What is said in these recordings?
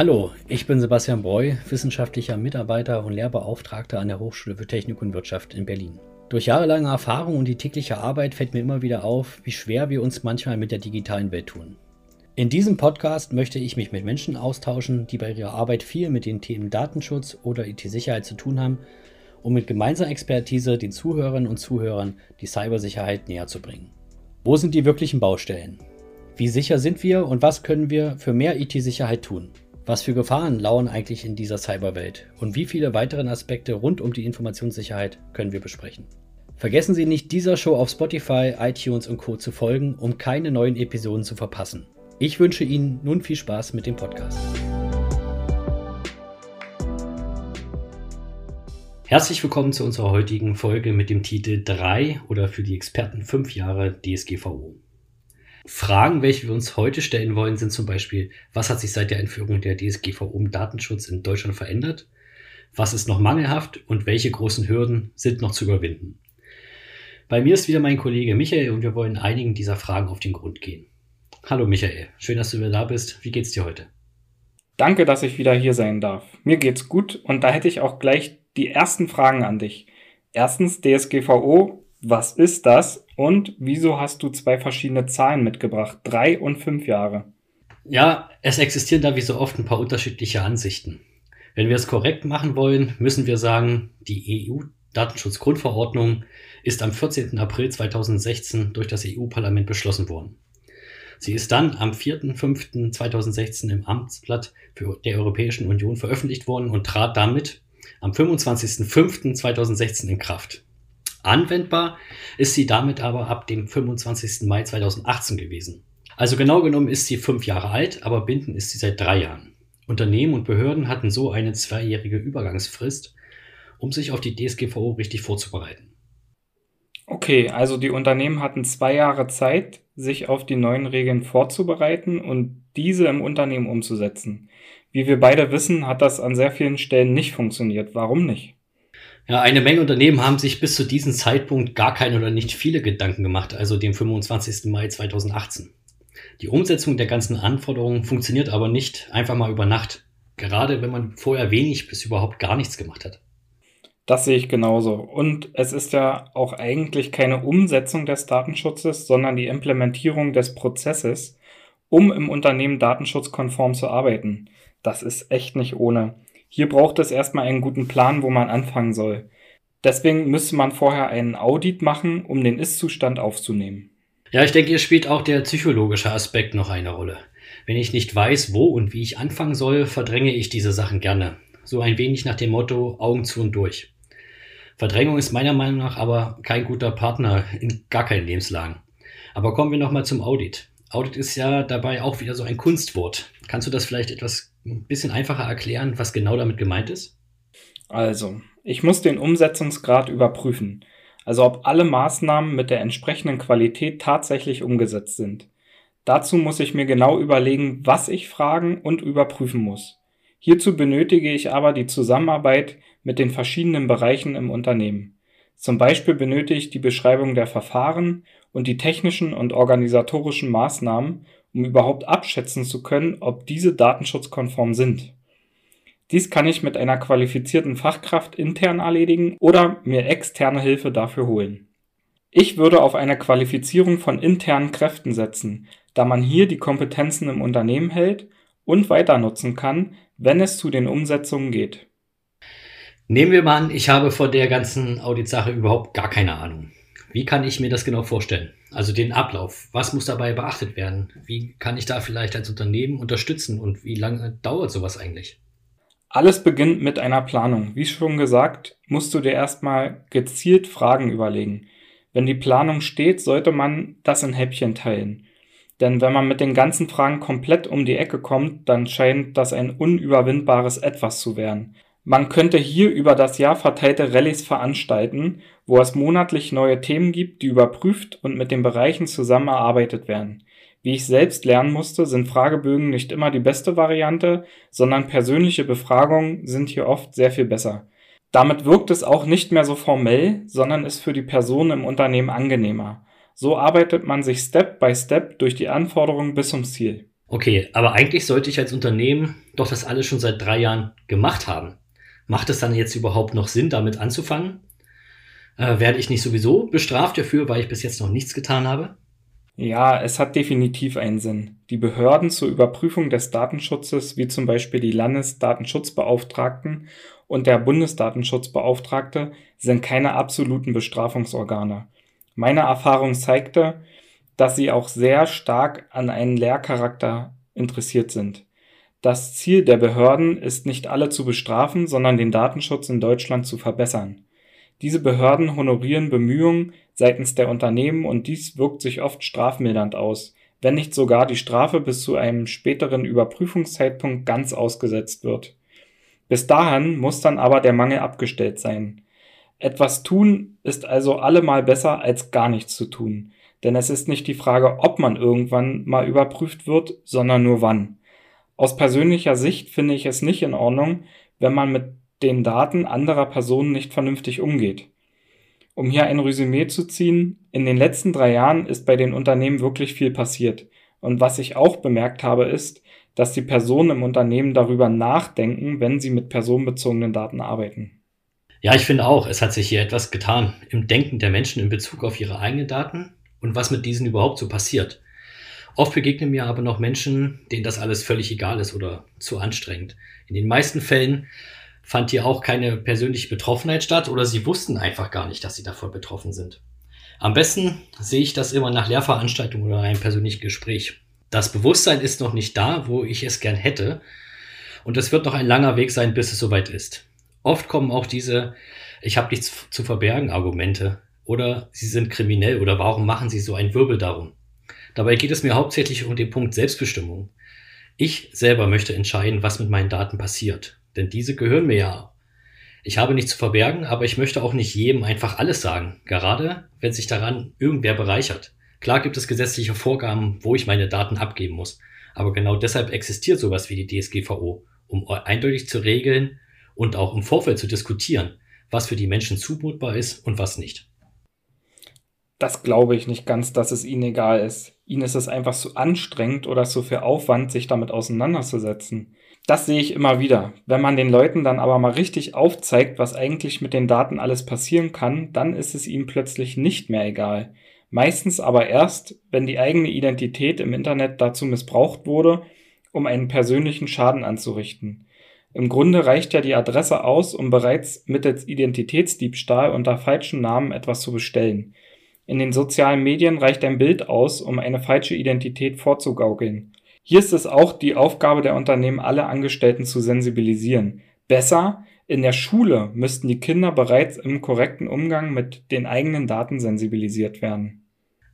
Hallo, ich bin Sebastian Breu, wissenschaftlicher Mitarbeiter und Lehrbeauftragter an der Hochschule für Technik und Wirtschaft in Berlin. Durch jahrelange Erfahrung und die tägliche Arbeit fällt mir immer wieder auf, wie schwer wir uns manchmal mit der digitalen Welt tun. In diesem Podcast möchte ich mich mit Menschen austauschen, die bei ihrer Arbeit viel mit den Themen Datenschutz oder IT-Sicherheit zu tun haben, um mit gemeinsamer Expertise den Zuhörerinnen und Zuhörern die Cybersicherheit näher zu bringen. Wo sind die wirklichen Baustellen? Wie sicher sind wir und was können wir für mehr IT-Sicherheit tun? Was für Gefahren lauern eigentlich in dieser Cyberwelt und wie viele weitere Aspekte rund um die Informationssicherheit können wir besprechen? Vergessen Sie nicht, dieser Show auf Spotify, iTunes und Co. zu folgen, um keine neuen Episoden zu verpassen. Ich wünsche Ihnen nun viel Spaß mit dem Podcast. Herzlich willkommen zu unserer heutigen Folge mit dem Titel 3 oder für die Experten 5 Jahre DSGVO. Fragen, welche wir uns heute stellen wollen, sind zum Beispiel, was hat sich seit der Einführung der DSGVO im Datenschutz in Deutschland verändert? Was ist noch mangelhaft und welche großen Hürden sind noch zu überwinden? Bei mir ist wieder mein Kollege Michael und wir wollen einigen dieser Fragen auf den Grund gehen. Hallo Michael, schön, dass du wieder da bist. Wie geht's dir heute? Danke, dass ich wieder hier sein darf. Mir geht's gut und da hätte ich auch gleich die ersten Fragen an dich. Erstens DSGVO, was ist das und wieso hast du zwei verschiedene Zahlen mitgebracht, drei und fünf Jahre? Ja, es existieren da wie so oft ein paar unterschiedliche Ansichten. Wenn wir es korrekt machen wollen, müssen wir sagen, die EU-Datenschutzgrundverordnung ist am 14. April 2016 durch das EU-Parlament beschlossen worden. Sie ist dann am 4.5.2016 im Amtsblatt der Europäischen Union veröffentlicht worden und trat damit am 25.05.2016 in Kraft. Anwendbar ist sie damit aber ab dem 25. Mai 2018 gewesen. Also genau genommen ist sie fünf Jahre alt, aber binden ist sie seit drei Jahren. Unternehmen und Behörden hatten so eine zweijährige Übergangsfrist, um sich auf die DSGVO richtig vorzubereiten. Okay, also die Unternehmen hatten zwei Jahre Zeit, sich auf die neuen Regeln vorzubereiten und diese im Unternehmen umzusetzen. Wie wir beide wissen, hat das an sehr vielen Stellen nicht funktioniert. Warum nicht? Ja, eine Menge Unternehmen haben sich bis zu diesem Zeitpunkt gar keine oder nicht viele Gedanken gemacht, also dem 25. Mai 2018. Die Umsetzung der ganzen Anforderungen funktioniert aber nicht einfach mal über Nacht, gerade wenn man vorher wenig bis überhaupt gar nichts gemacht hat. Das sehe ich genauso. Und es ist ja auch eigentlich keine Umsetzung des Datenschutzes, sondern die Implementierung des Prozesses, um im Unternehmen datenschutzkonform zu arbeiten. Das ist echt nicht ohne. Hier braucht es erstmal einen guten Plan, wo man anfangen soll. Deswegen müsste man vorher einen Audit machen, um den Ist-Zustand aufzunehmen. Ja, ich denke, hier spielt auch der psychologische Aspekt noch eine Rolle. Wenn ich nicht weiß, wo und wie ich anfangen soll, verdränge ich diese Sachen gerne. So ein wenig nach dem Motto Augen zu und durch. Verdrängung ist meiner Meinung nach aber kein guter Partner in gar keinen Lebenslagen. Aber kommen wir nochmal zum Audit. Audit ist ja dabei auch wieder so ein Kunstwort. Kannst du das vielleicht etwas ein bisschen einfacher erklären, was genau damit gemeint ist? Also, ich muss den Umsetzungsgrad überprüfen, also ob alle Maßnahmen mit der entsprechenden Qualität tatsächlich umgesetzt sind. Dazu muss ich mir genau überlegen, was ich fragen und überprüfen muss. Hierzu benötige ich aber die Zusammenarbeit mit den verschiedenen Bereichen im Unternehmen. Zum Beispiel benötige ich die Beschreibung der Verfahren und die technischen und organisatorischen Maßnahmen, um überhaupt abschätzen zu können, ob diese datenschutzkonform sind. Dies kann ich mit einer qualifizierten Fachkraft intern erledigen oder mir externe Hilfe dafür holen. Ich würde auf eine Qualifizierung von internen Kräften setzen, da man hier die Kompetenzen im Unternehmen hält und weiter nutzen kann, wenn es zu den Umsetzungen geht. Nehmen wir mal an, ich habe vor der ganzen Auditsache überhaupt gar keine Ahnung. Wie kann ich mir das genau vorstellen? Also den Ablauf. Was muss dabei beachtet werden? Wie kann ich da vielleicht als Unternehmen unterstützen und wie lange dauert sowas eigentlich? Alles beginnt mit einer Planung. Wie schon gesagt, musst du dir erstmal gezielt Fragen überlegen. Wenn die Planung steht, sollte man das in Häppchen teilen. Denn wenn man mit den ganzen Fragen komplett um die Ecke kommt, dann scheint das ein unüberwindbares Etwas zu werden. Man könnte hier über das Jahr verteilte Rallyes veranstalten, wo es monatlich neue Themen gibt, die überprüft und mit den Bereichen zusammen erarbeitet werden. Wie ich selbst lernen musste, sind Fragebögen nicht immer die beste Variante, sondern persönliche Befragungen sind hier oft sehr viel besser. Damit wirkt es auch nicht mehr so formell, sondern ist für die Person im Unternehmen angenehmer. So arbeitet man sich Step by Step durch die Anforderungen bis zum Ziel. Okay, aber eigentlich sollte ich als Unternehmen doch das alles schon seit drei Jahren gemacht haben. Macht es dann jetzt überhaupt noch Sinn, damit anzufangen? Äh, werde ich nicht sowieso bestraft dafür, weil ich bis jetzt noch nichts getan habe? Ja, es hat definitiv einen Sinn. Die Behörden zur Überprüfung des Datenschutzes, wie zum Beispiel die Landesdatenschutzbeauftragten und der Bundesdatenschutzbeauftragte, sind keine absoluten Bestrafungsorgane. Meine Erfahrung zeigte, dass sie auch sehr stark an einen Lehrcharakter interessiert sind. Das Ziel der Behörden ist nicht alle zu bestrafen, sondern den Datenschutz in Deutschland zu verbessern. Diese Behörden honorieren Bemühungen seitens der Unternehmen und dies wirkt sich oft strafmildernd aus, wenn nicht sogar die Strafe bis zu einem späteren Überprüfungszeitpunkt ganz ausgesetzt wird. Bis dahin muss dann aber der Mangel abgestellt sein. Etwas tun ist also allemal besser als gar nichts zu tun, denn es ist nicht die Frage, ob man irgendwann mal überprüft wird, sondern nur wann. Aus persönlicher Sicht finde ich es nicht in Ordnung, wenn man mit den Daten anderer Personen nicht vernünftig umgeht. Um hier ein Resümee zu ziehen, in den letzten drei Jahren ist bei den Unternehmen wirklich viel passiert. Und was ich auch bemerkt habe, ist, dass die Personen im Unternehmen darüber nachdenken, wenn sie mit personenbezogenen Daten arbeiten. Ja, ich finde auch, es hat sich hier etwas getan im Denken der Menschen in Bezug auf ihre eigenen Daten und was mit diesen überhaupt so passiert. Oft begegnen mir aber noch Menschen, denen das alles völlig egal ist oder zu anstrengend. In den meisten Fällen fand hier auch keine persönliche Betroffenheit statt oder sie wussten einfach gar nicht, dass sie davon betroffen sind. Am besten sehe ich das immer nach Lehrveranstaltungen oder einem persönlichen Gespräch. Das Bewusstsein ist noch nicht da, wo ich es gern hätte. Und es wird noch ein langer Weg sein, bis es soweit ist. Oft kommen auch diese Ich habe nichts zu verbergen Argumente oder Sie sind kriminell oder warum machen Sie so einen Wirbel darum. Dabei geht es mir hauptsächlich um den Punkt Selbstbestimmung. Ich selber möchte entscheiden, was mit meinen Daten passiert. Denn diese gehören mir ja. Ich habe nichts zu verbergen, aber ich möchte auch nicht jedem einfach alles sagen, gerade wenn sich daran irgendwer bereichert. Klar gibt es gesetzliche Vorgaben, wo ich meine Daten abgeben muss, aber genau deshalb existiert sowas wie die DSGVO, um eindeutig zu regeln und auch im Vorfeld zu diskutieren, was für die Menschen zumutbar ist und was nicht. Das glaube ich nicht ganz, dass es ihnen egal ist. Ihnen ist es einfach zu anstrengend oder zu viel Aufwand, sich damit auseinanderzusetzen. Das sehe ich immer wieder. Wenn man den Leuten dann aber mal richtig aufzeigt, was eigentlich mit den Daten alles passieren kann, dann ist es ihnen plötzlich nicht mehr egal. Meistens aber erst, wenn die eigene Identität im Internet dazu missbraucht wurde, um einen persönlichen Schaden anzurichten. Im Grunde reicht ja die Adresse aus, um bereits mittels Identitätsdiebstahl unter falschen Namen etwas zu bestellen. In den sozialen Medien reicht ein Bild aus, um eine falsche Identität vorzugaukeln. Hier ist es auch die Aufgabe der Unternehmen, alle Angestellten zu sensibilisieren. Besser, in der Schule müssten die Kinder bereits im korrekten Umgang mit den eigenen Daten sensibilisiert werden.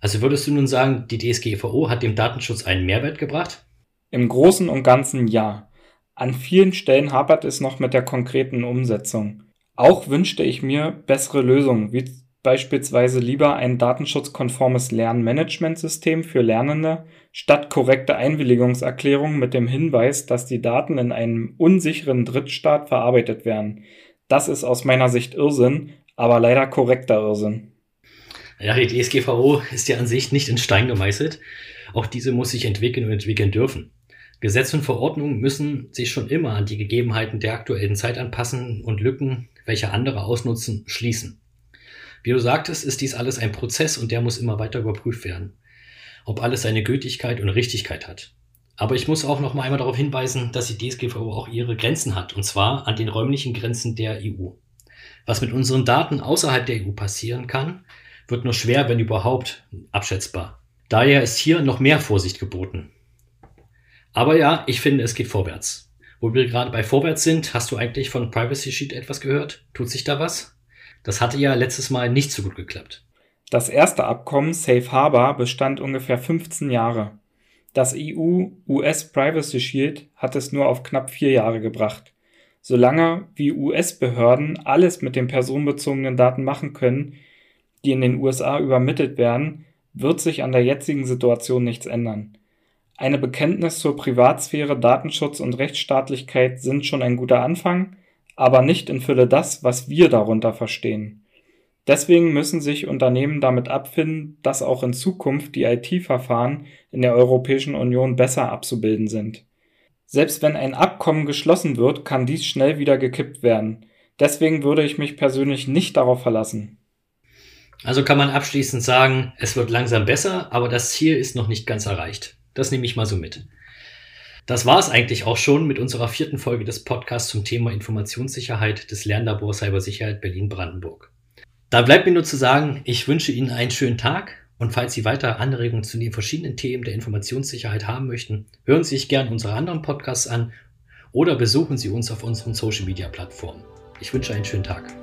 Also würdest du nun sagen, die DSGVO hat dem Datenschutz einen Mehrwert gebracht? Im Großen und Ganzen ja. An vielen Stellen hapert es noch mit der konkreten Umsetzung. Auch wünschte ich mir bessere Lösungen, wie beispielsweise lieber ein datenschutzkonformes Lernmanagementsystem für Lernende statt korrekte Einwilligungserklärungen mit dem Hinweis, dass die Daten in einem unsicheren Drittstaat verarbeitet werden. Das ist aus meiner Sicht Irrsinn, aber leider korrekter Irrsinn. Ja, die DSGVO ist ja an sich nicht in Stein gemeißelt. Auch diese muss sich entwickeln und entwickeln dürfen. Gesetze und Verordnungen müssen sich schon immer an die Gegebenheiten der aktuellen Zeit anpassen und Lücken, welche andere ausnutzen, schließen. Wie du sagtest, ist dies alles ein Prozess und der muss immer weiter überprüft werden, ob alles seine Gültigkeit und Richtigkeit hat. Aber ich muss auch noch mal einmal darauf hinweisen, dass die DSGVO auch ihre Grenzen hat, und zwar an den räumlichen Grenzen der EU. Was mit unseren Daten außerhalb der EU passieren kann, wird nur schwer, wenn überhaupt, abschätzbar. Daher ist hier noch mehr Vorsicht geboten. Aber ja, ich finde, es geht vorwärts. Wo wir gerade bei vorwärts sind, hast du eigentlich von Privacy Sheet etwas gehört? Tut sich da was? Das hatte ja letztes Mal nicht so gut geklappt. Das erste Abkommen Safe Harbor bestand ungefähr 15 Jahre. Das EU-US Privacy Shield hat es nur auf knapp vier Jahre gebracht. Solange wie US-Behörden alles mit den personenbezogenen Daten machen können, die in den USA übermittelt werden, wird sich an der jetzigen Situation nichts ändern. Eine Bekenntnis zur Privatsphäre, Datenschutz und Rechtsstaatlichkeit sind schon ein guter Anfang, aber nicht in Fülle das, was wir darunter verstehen. Deswegen müssen sich Unternehmen damit abfinden, dass auch in Zukunft die IT-Verfahren in der Europäischen Union besser abzubilden sind. Selbst wenn ein Abkommen geschlossen wird, kann dies schnell wieder gekippt werden. Deswegen würde ich mich persönlich nicht darauf verlassen. Also kann man abschließend sagen, es wird langsam besser, aber das Ziel ist noch nicht ganz erreicht. Das nehme ich mal so mit. Das war es eigentlich auch schon mit unserer vierten Folge des Podcasts zum Thema Informationssicherheit des Lernlabors Cybersicherheit Berlin-Brandenburg. Da bleibt mir nur zu sagen, ich wünsche Ihnen einen schönen Tag und falls Sie weitere Anregungen zu den verschiedenen Themen der Informationssicherheit haben möchten, hören Sie sich gerne unsere anderen Podcasts an oder besuchen Sie uns auf unseren Social Media Plattformen. Ich wünsche einen schönen Tag.